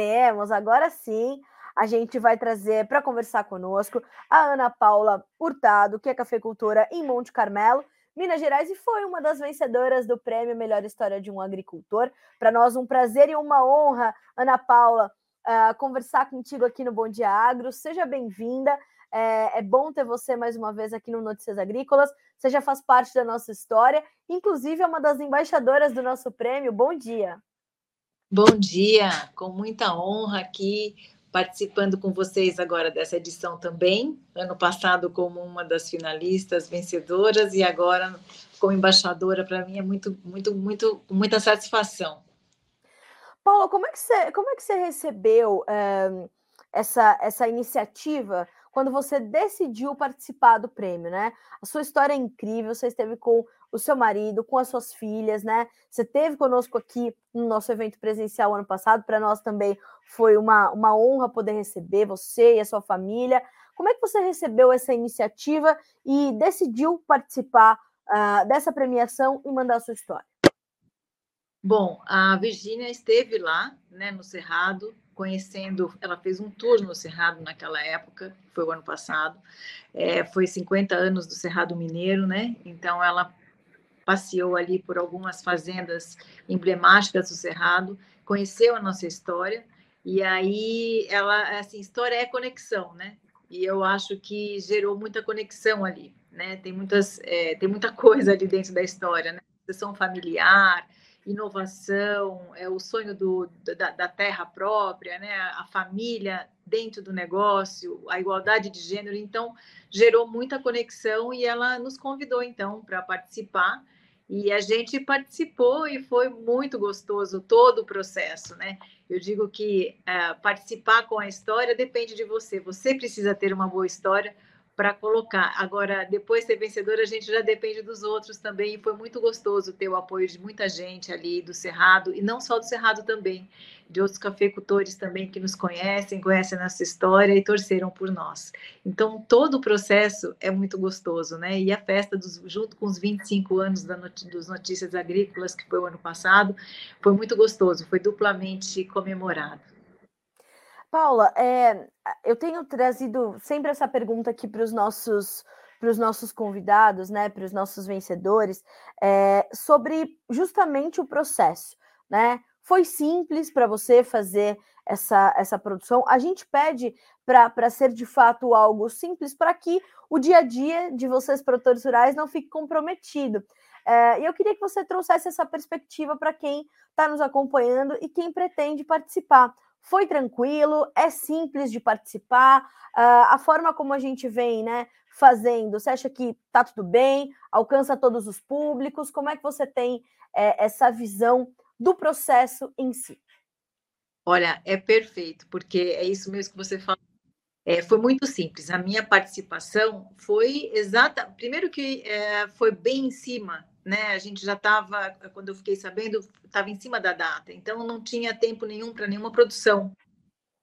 Temos, agora sim. A gente vai trazer para conversar conosco a Ana Paula Hurtado, que é cafeicultora em Monte Carmelo, Minas Gerais, e foi uma das vencedoras do prêmio Melhor História de um Agricultor. Para nós, um prazer e uma honra, Ana Paula, uh, conversar contigo aqui no Bom Dia Agro. Seja bem-vinda. É, é, bom ter você mais uma vez aqui no Notícias Agrícolas. Você já faz parte da nossa história, inclusive é uma das embaixadoras do nosso prêmio. Bom dia. Bom dia, com muita honra aqui participando com vocês agora dessa edição também. Ano passado como uma das finalistas vencedoras e agora como embaixadora para mim é muito, muito, muito, muita satisfação. Paula, como é que você, como é que você recebeu é, essa, essa iniciativa quando você decidiu participar do prêmio, né? A sua história é incrível, você esteve com o seu marido, com as suas filhas, né? Você esteve conosco aqui no nosso evento presencial ano passado, para nós também foi uma, uma honra poder receber você e a sua família. Como é que você recebeu essa iniciativa e decidiu participar uh, dessa premiação e mandar a sua história? Bom, a Virgínia esteve lá, né, no Cerrado, conhecendo, ela fez um tour no Cerrado naquela época, foi o ano passado, é, foi 50 anos do Cerrado Mineiro, né? Então ela passeou ali por algumas fazendas emblemáticas do Cerrado, conheceu a nossa história e aí ela, assim, história é conexão, né? E eu acho que gerou muita conexão ali, né? Tem muitas, é, tem muita coisa ali dentro da história, né? Sessão familiar, inovação, é o sonho do, da, da, terra própria, né? a família dentro do negócio, a igualdade de gênero. Então, gerou muita conexão e ela nos convidou, então, para participar. E a gente participou e foi muito gostoso todo o processo, né? Eu digo que uh, participar com a história depende de você. Você precisa ter uma boa história para colocar. Agora, depois de ser vencedora, a gente já depende dos outros também. E foi muito gostoso ter o apoio de muita gente ali do Cerrado, e não só do Cerrado também, de outros cafeicultores também que nos conhecem, conhecem a nossa história e torceram por nós. Então, todo o processo é muito gostoso, né? E a festa, dos, junto com os 25 anos da not dos Notícias Agrícolas, que foi o ano passado, foi muito gostoso, foi duplamente comemorado. Paula, é, eu tenho trazido sempre essa pergunta aqui para os nossos para os nossos convidados, né, para os nossos vencedores, é, sobre justamente o processo, né? Foi simples para você fazer essa, essa produção? A gente pede para ser de fato algo simples para que o dia a dia de vocês, produtores rurais, não fique comprometido. É, e eu queria que você trouxesse essa perspectiva para quem está nos acompanhando e quem pretende participar. Foi tranquilo, é simples de participar, uh, a forma como a gente vem, né, fazendo, você acha que tá tudo bem, alcança todos os públicos? Como é que você tem é, essa visão do processo em si? Olha, é perfeito, porque é isso mesmo que você falou. É, foi muito simples. A minha participação foi exata. Primeiro que é, foi bem em cima né? A gente já estava, quando eu fiquei sabendo, estava em cima da data, então não tinha tempo nenhum para nenhuma produção.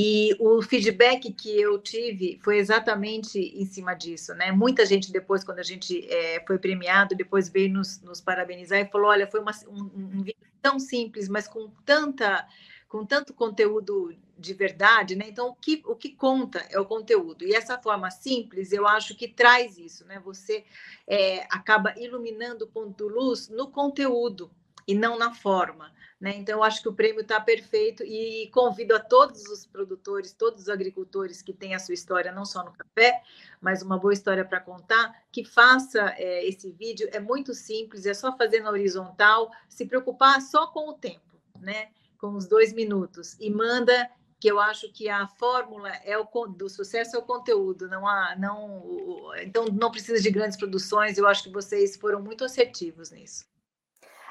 E o feedback que eu tive foi exatamente em cima disso, né? Muita gente depois, quando a gente é, foi premiado, depois veio nos, nos, parabenizar e falou: olha, foi uma, um, um vídeo tão simples, mas com tanta com tanto conteúdo de verdade, né? Então, o que, o que conta é o conteúdo. E essa forma simples, eu acho que traz isso, né? Você é, acaba iluminando o ponto de luz no conteúdo e não na forma. Né? Então, eu acho que o prêmio está perfeito e convido a todos os produtores, todos os agricultores que têm a sua história, não só no café, mas uma boa história para contar, que faça é, esse vídeo. É muito simples, é só fazer na horizontal, se preocupar só com o tempo, né? Com os dois minutos, e manda que eu acho que a fórmula é o do sucesso é o conteúdo, não há, não, então não precisa de grandes produções. Eu acho que vocês foram muito assertivos nisso.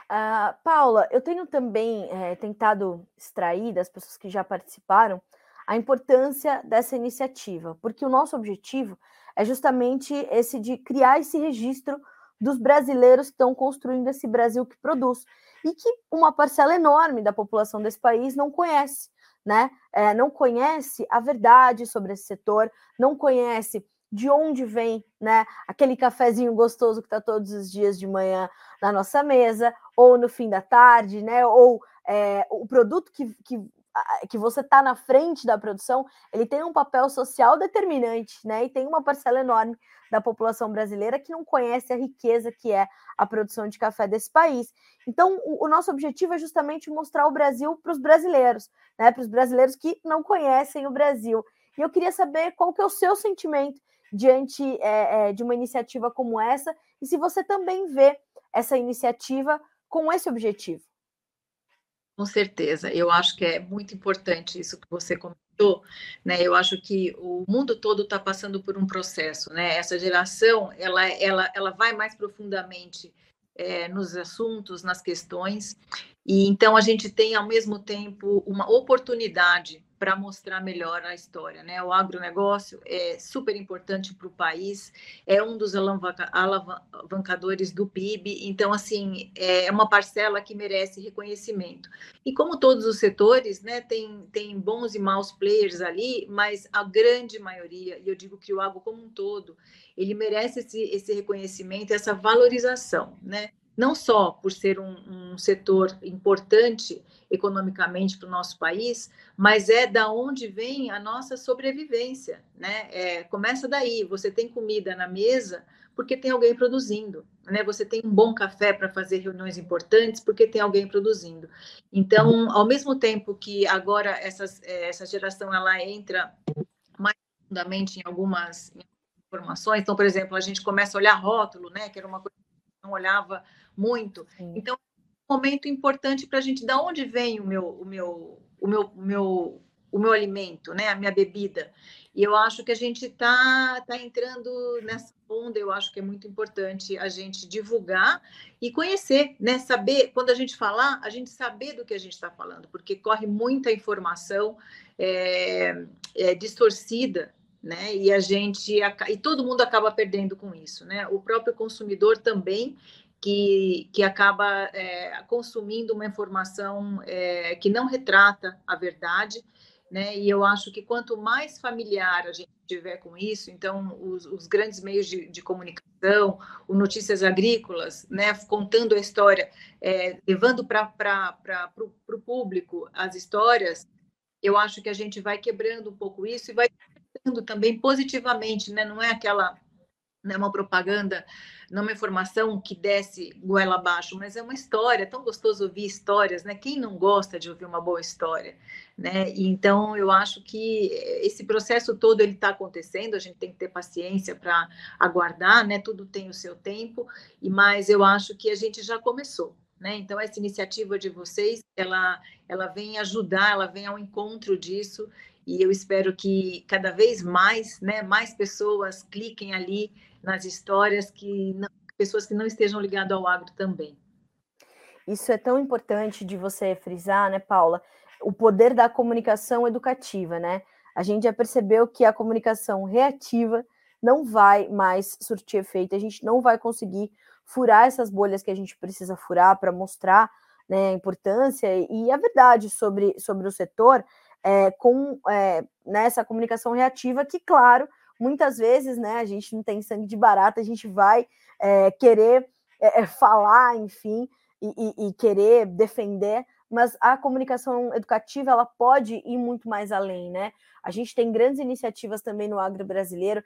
Uh, Paula, eu tenho também é, tentado extrair das pessoas que já participaram a importância dessa iniciativa, porque o nosso objetivo é justamente esse de criar esse registro dos brasileiros que estão construindo esse Brasil que produz e que uma parcela enorme da população desse país não conhece né? É, não conhece a verdade sobre esse setor, não conhece de onde vem, né? Aquele cafezinho gostoso que está todos os dias de manhã na nossa mesa, ou no fim da tarde, né? Ou é, o produto que, que que você está na frente da produção, ele tem um papel social determinante, né? E tem uma parcela enorme da população brasileira que não conhece a riqueza que é a produção de café desse país. Então, o, o nosso objetivo é justamente mostrar o Brasil para os brasileiros, né? Para os brasileiros que não conhecem o Brasil. E eu queria saber qual que é o seu sentimento diante é, é, de uma iniciativa como essa e se você também vê essa iniciativa com esse objetivo. Com certeza, eu acho que é muito importante isso que você comentou, né? Eu acho que o mundo todo está passando por um processo, né? Essa geração, ela, ela, ela vai mais profundamente é, nos assuntos, nas questões, e então a gente tem ao mesmo tempo uma oportunidade para mostrar melhor a história. Né? O agronegócio é super importante para o país, é um dos alavancadores do PIB, então, assim, é uma parcela que merece reconhecimento. E como todos os setores, né, tem, tem bons e maus players ali, mas a grande maioria, e eu digo que o agro como um todo, ele merece esse, esse reconhecimento, essa valorização, né? Não só por ser um, um setor importante economicamente para o nosso país, mas é da onde vem a nossa sobrevivência, né? É, começa daí. Você tem comida na mesa porque tem alguém produzindo, né? Você tem um bom café para fazer reuniões importantes porque tem alguém produzindo. Então, ao mesmo tempo que agora essas, é, essa geração ela entra mais profundamente em algumas informações, então, por exemplo, a gente começa a olhar rótulo, né? Que era uma coisa não olhava muito. Sim. Então, é um momento importante para a gente, da onde vem o meu, o meu, o meu, o meu, o meu alimento, né? A minha bebida. E eu acho que a gente está tá entrando nessa onda, eu acho que é muito importante a gente divulgar e conhecer, né? Saber, quando a gente falar, a gente saber do que a gente está falando, porque corre muita informação é, é, distorcida né? E a gente e todo mundo acaba perdendo com isso, né? O próprio consumidor também que, que acaba é, consumindo uma informação é, que não retrata a verdade, né? E eu acho que quanto mais familiar a gente tiver com isso, então os, os grandes meios de, de, comunicação, o Notícias Agrícolas, né, contando a história, é, levando para o público as histórias, eu acho que a gente vai quebrando um pouco isso e vai também positivamente, né? Não é aquela não é uma propaganda, não é uma informação que desce goela abaixo, mas é uma história, é tão gostoso ouvir histórias, né? Quem não gosta de ouvir uma boa história, né? E então eu acho que esse processo todo ele está acontecendo, a gente tem que ter paciência para aguardar, né? Tudo tem o seu tempo, e mas eu acho que a gente já começou, né? Então essa iniciativa de vocês, ela ela vem ajudar, ela vem ao encontro disso e eu espero que cada vez mais, né, mais pessoas cliquem ali nas histórias que não, pessoas que não estejam ligadas ao agro também. Isso é tão importante de você frisar, né, Paula? O poder da comunicação educativa, né? A gente já percebeu que a comunicação reativa não vai mais surtir efeito, a gente não vai conseguir furar essas bolhas que a gente precisa furar para mostrar né, a importância e a verdade sobre, sobre o setor é, com é, nessa comunicação reativa que, claro, muitas vezes, né, a gente não tem sangue de barata, a gente vai é, querer falar, enfim, e, e, e, querer defender, mas a comunicação educativa ela pode ir muito mais além, né? A gente tem grandes iniciativas também no agro brasileiro,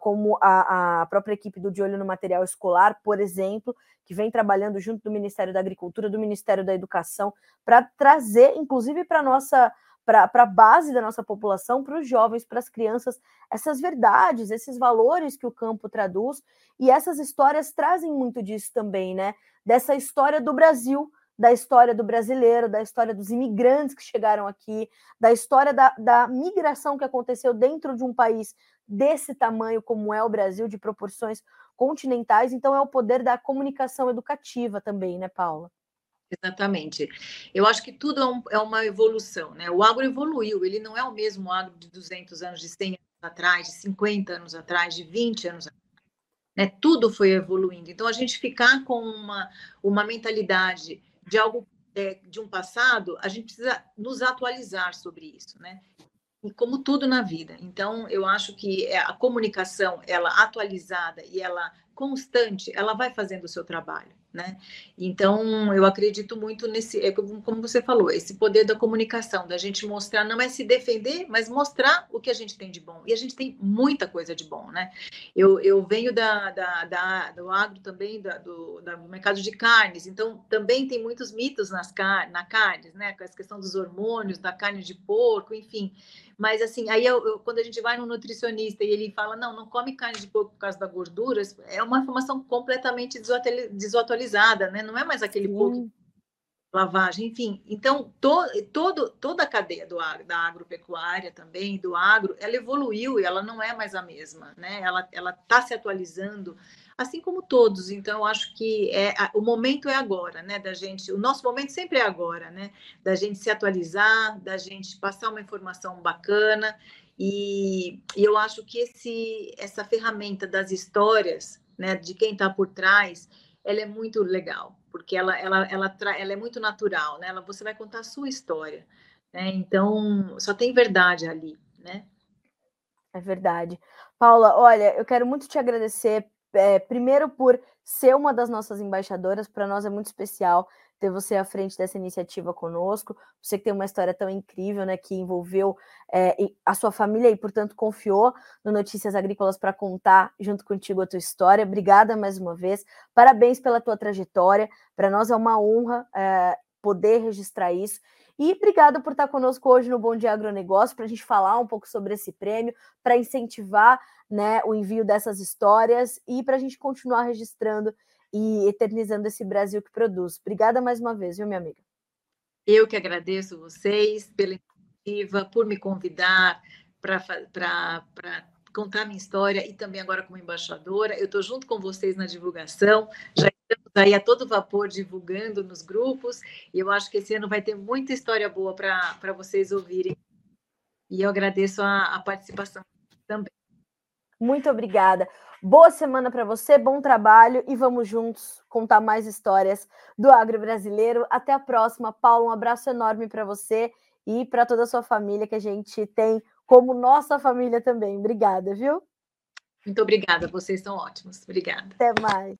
como a, a, própria equipe do De Olho no Material Escolar, por exemplo, que vem trabalhando junto do Ministério da Agricultura, do Ministério da Educação, para trazer, inclusive, para a nossa para a base da nossa população, para os jovens, para as crianças, essas verdades, esses valores que o campo traduz, e essas histórias trazem muito disso também, né? Dessa história do Brasil, da história do brasileiro, da história dos imigrantes que chegaram aqui, da história da, da migração que aconteceu dentro de um país desse tamanho como é o Brasil, de proporções continentais. Então, é o poder da comunicação educativa também, né, Paula? Exatamente. Eu acho que tudo é, um, é, uma evolução, né? O agro evoluiu, ele não é o mesmo agro de 200 anos, de 100 anos atrás, de 50 anos atrás, de 20 anos atrás. Né? Tudo foi evoluindo. Então, a gente ficar com uma, uma mentalidade de algo é, de um passado, a gente precisa nos atualizar sobre isso, né? E como tudo na vida. Então, eu acho que é, a comunicação, ela atualizada e ela constante, ela vai fazendo o seu trabalho né? Então, eu acredito muito nesse, é como você falou, esse poder da comunicação, da gente mostrar, não é se defender, mas mostrar o que a gente tem de bom. E a gente tem muita coisa de bom, né? Eu, eu venho da, da, da do agro também, da, do, do mercado de carnes, então também tem muitos mitos nas car na carnes, né? Com essa questão dos hormônios, da carne de porco, enfim. Mas assim, aí eu, eu, quando a gente vai no nutricionista e ele fala, não, não come carne de porco por causa da gordura, é uma informação completamente desatualizada, né? Não é mais aquele Sim. porco lavagem, enfim. Então, to, todo, toda a cadeia do, da agropecuária também, do agro, ela evoluiu e ela não é mais a mesma, né? Ela está se atualizando, assim como todos. Então, eu acho que é, o momento é agora, né? Da gente, o nosso momento sempre é agora, né? Da gente se atualizar, da gente passar uma informação bacana. E, e eu acho que esse, essa ferramenta das histórias, né? De quem está por trás, ela é muito legal, porque ela, ela, ela, ela é muito natural, né? Ela, você vai contar a sua história, né? Então, só tem verdade ali, né? É verdade. Paula, olha, eu quero muito te agradecer, é, primeiro por ser uma das nossas embaixadoras, para nós é muito especial ter você à frente dessa iniciativa conosco. Você que tem uma história tão incrível, né, que envolveu é, a sua família e, portanto, confiou no Notícias Agrícolas para contar junto contigo a tua história. Obrigada mais uma vez. Parabéns pela tua trajetória. Para nós é uma honra é, poder registrar isso. E obrigada por estar conosco hoje no Bom Dia Agronegócio para a gente falar um pouco sobre esse prêmio, para incentivar né, o envio dessas histórias e para a gente continuar registrando e eternizando esse Brasil que produz. Obrigada mais uma vez, viu, minha amiga? Eu que agradeço vocês pela iniciativa, por me convidar para contar minha história e também agora como embaixadora. Eu estou junto com vocês na divulgação, já estamos aí a todo vapor divulgando nos grupos, e eu acho que esse ano vai ter muita história boa para vocês ouvirem. E eu agradeço a, a participação também. Muito obrigada. Boa semana para você, bom trabalho e vamos juntos contar mais histórias do agro brasileiro. Até a próxima, Paulo. Um abraço enorme para você e para toda a sua família que a gente tem como nossa família também. Obrigada, viu? Muito obrigada, vocês são ótimos. Obrigada. Até mais.